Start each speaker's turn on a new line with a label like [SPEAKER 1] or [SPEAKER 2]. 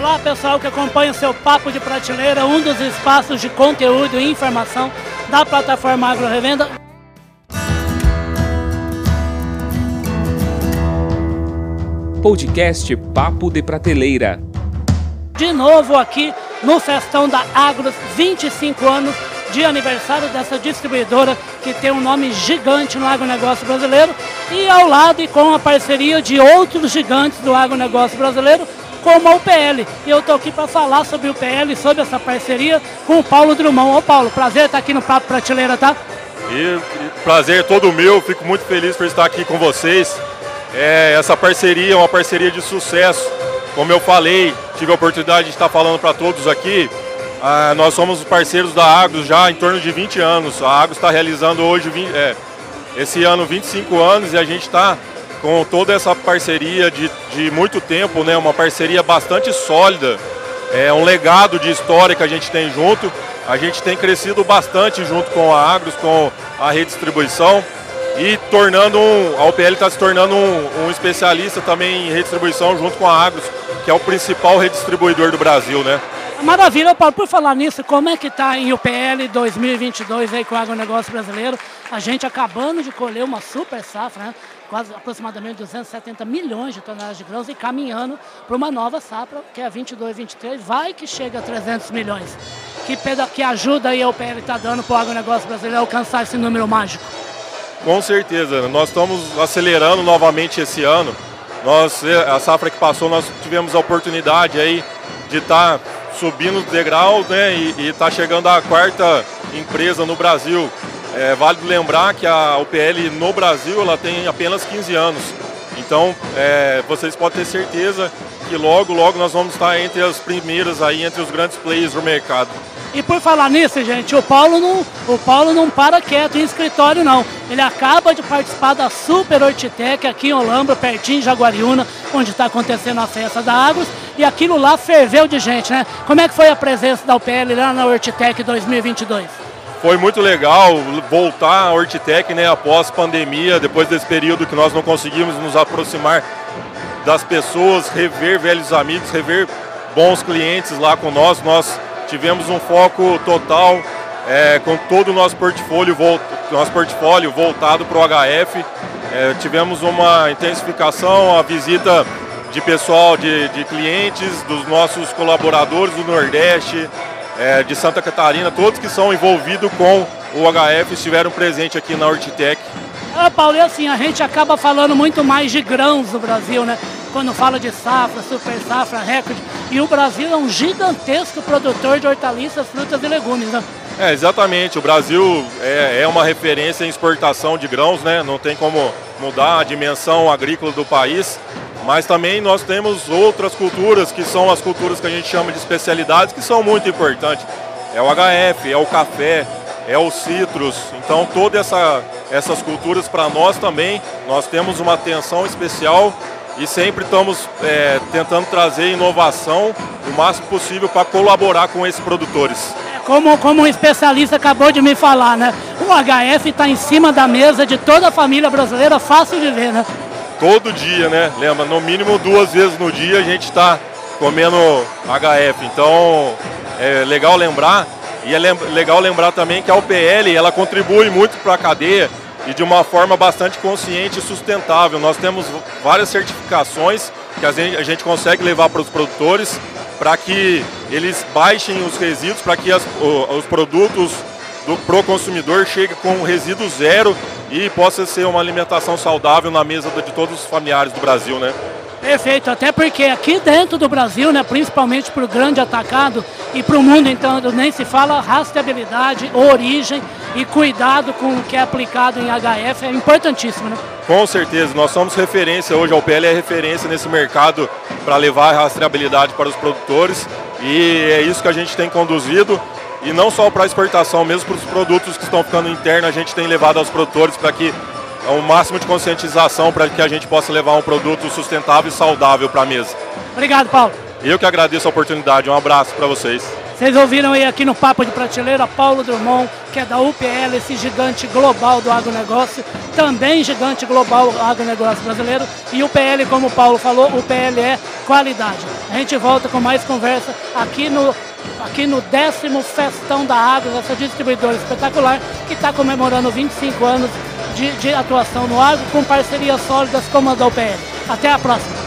[SPEAKER 1] Olá pessoal que acompanha o seu Papo de Prateleira, um dos espaços de conteúdo e informação da plataforma Agro Revenda.
[SPEAKER 2] Podcast Papo de Prateleira.
[SPEAKER 1] De novo aqui no Festão da Agros, 25 anos de aniversário dessa distribuidora que tem um nome gigante no agronegócio brasileiro e ao lado e com a parceria de outros gigantes do agronegócio brasileiro, como a UPL. E eu estou aqui para falar sobre o UPL, sobre essa parceria com o Paulo Drummond. Ô Paulo, prazer estar aqui no Papo Prateleira, tá?
[SPEAKER 3] E prazer todo meu, fico muito feliz por estar aqui com vocês. É, essa parceria é uma parceria de sucesso. Como eu falei, tive a oportunidade de estar falando para todos aqui. Ah, nós somos parceiros da Agros já em torno de 20 anos. A Agros está realizando hoje, 20, é, esse ano, 25 anos e a gente está com toda essa parceria de, de muito tempo, né? uma parceria bastante sólida, é um legado de história que a gente tem junto. A gente tem crescido bastante junto com a Agros, com a redistribuição e tornando um, a UPL está se tornando um, um, especialista também em redistribuição junto com a Agros, que é o principal redistribuidor do Brasil, né?
[SPEAKER 1] Maravilha, Paulo, por falar nisso, como é que está em UPL 2022 aí com o agronegócio brasileiro? A gente acabando de colher uma super safra, né? quase aproximadamente 270 milhões de toneladas de grãos e caminhando para uma nova safra, que é a 22, 23, vai que chega a 300 milhões. Que, que ajuda aí a UPL está dando para o agronegócio brasileiro alcançar esse número mágico?
[SPEAKER 3] Com certeza, nós estamos acelerando novamente esse ano. Nós, a safra que passou, nós tivemos a oportunidade aí de estar tá subindo o degrau né, e está chegando a quarta empresa no Brasil é válido lembrar que a UPL no Brasil ela tem apenas 15 anos. Então é, vocês podem ter certeza que logo, logo nós vamos estar entre as primeiras aí, entre os grandes players do mercado.
[SPEAKER 1] E por falar nisso, gente, o Paulo não, o Paulo não para quieto em escritório, não. Ele acaba de participar da Super Hortitec aqui em Olambra, pertinho de Jaguariúna, onde está acontecendo a festa da Agros. E aquilo lá ferveu de gente, né? Como é que foi a presença da UPL lá na Hortitec 2022?
[SPEAKER 3] Foi muito legal voltar à Hortitec né, após pandemia, depois desse período que nós não conseguimos nos aproximar das pessoas, rever velhos amigos, rever bons clientes lá com nós. Nós tivemos um foco total é, com todo o nosso portfólio, nosso portfólio voltado para o HF. É, tivemos uma intensificação, a visita de pessoal, de, de clientes, dos nossos colaboradores do Nordeste, é, de Santa Catarina, todos que são envolvidos com o HF estiveram presentes aqui na Hortitec.
[SPEAKER 1] Ah, Paulo, e assim, a gente acaba falando muito mais de grãos no Brasil, né? Quando fala de safra, super safra, recorde. E o Brasil é um gigantesco produtor de hortaliças, frutas e legumes, né?
[SPEAKER 3] É, exatamente. O Brasil é, é uma referência em exportação de grãos, né? Não tem como mudar a dimensão agrícola do país. Mas também nós temos outras culturas, que são as culturas que a gente chama de especialidades, que são muito importantes. É o HF, é o café, é o citrus. Então todas essa, essas culturas para nós também, nós temos uma atenção especial e sempre estamos é, tentando trazer inovação o máximo possível para colaborar com esses produtores.
[SPEAKER 1] É, como, como um especialista acabou de me falar, né? O HF está em cima da mesa de toda a família brasileira, fácil de ver, né?
[SPEAKER 3] Todo dia, né? Lembra, no mínimo duas vezes no dia a gente está comendo HF. Então é legal lembrar e é legal lembrar também que a UPL ela contribui muito para a cadeia e de uma forma bastante consciente e sustentável. Nós temos várias certificações que a gente, a gente consegue levar para os produtores para que eles baixem os resíduos, para que as, os produtos do pro consumidor chegue com resíduo zero e possa ser uma alimentação saudável na mesa de todos os familiares do Brasil, né?
[SPEAKER 1] Perfeito, até porque aqui dentro do Brasil, né, principalmente para o grande atacado e para o mundo, então, nem se fala rastreabilidade, origem e cuidado com o que é aplicado em HF é importantíssimo, né?
[SPEAKER 3] Com certeza, nós somos referência hoje, a UPL é referência nesse mercado para levar a rastreabilidade para os produtores e é isso que a gente tem conduzido e não só para exportação, mesmo para os produtos que estão ficando internos, a gente tem levado aos produtores para que o um máximo de conscientização para que a gente possa levar um produto sustentável e saudável para a mesa.
[SPEAKER 1] Obrigado, Paulo.
[SPEAKER 3] Eu que agradeço a oportunidade. Um abraço para vocês.
[SPEAKER 1] Vocês ouviram aí aqui no Papo de Prateleira Paulo Drummond, que é da UPL, esse gigante global do agronegócio, também gigante global do agronegócio brasileiro. E o PL, como o Paulo falou, o PL é qualidade. A gente volta com mais conversa aqui no, aqui no décimo Festão da Água, essa distribuidora espetacular, que está comemorando 25 anos de, de atuação no agro, com parcerias sólidas como a da UPL. Até a próxima!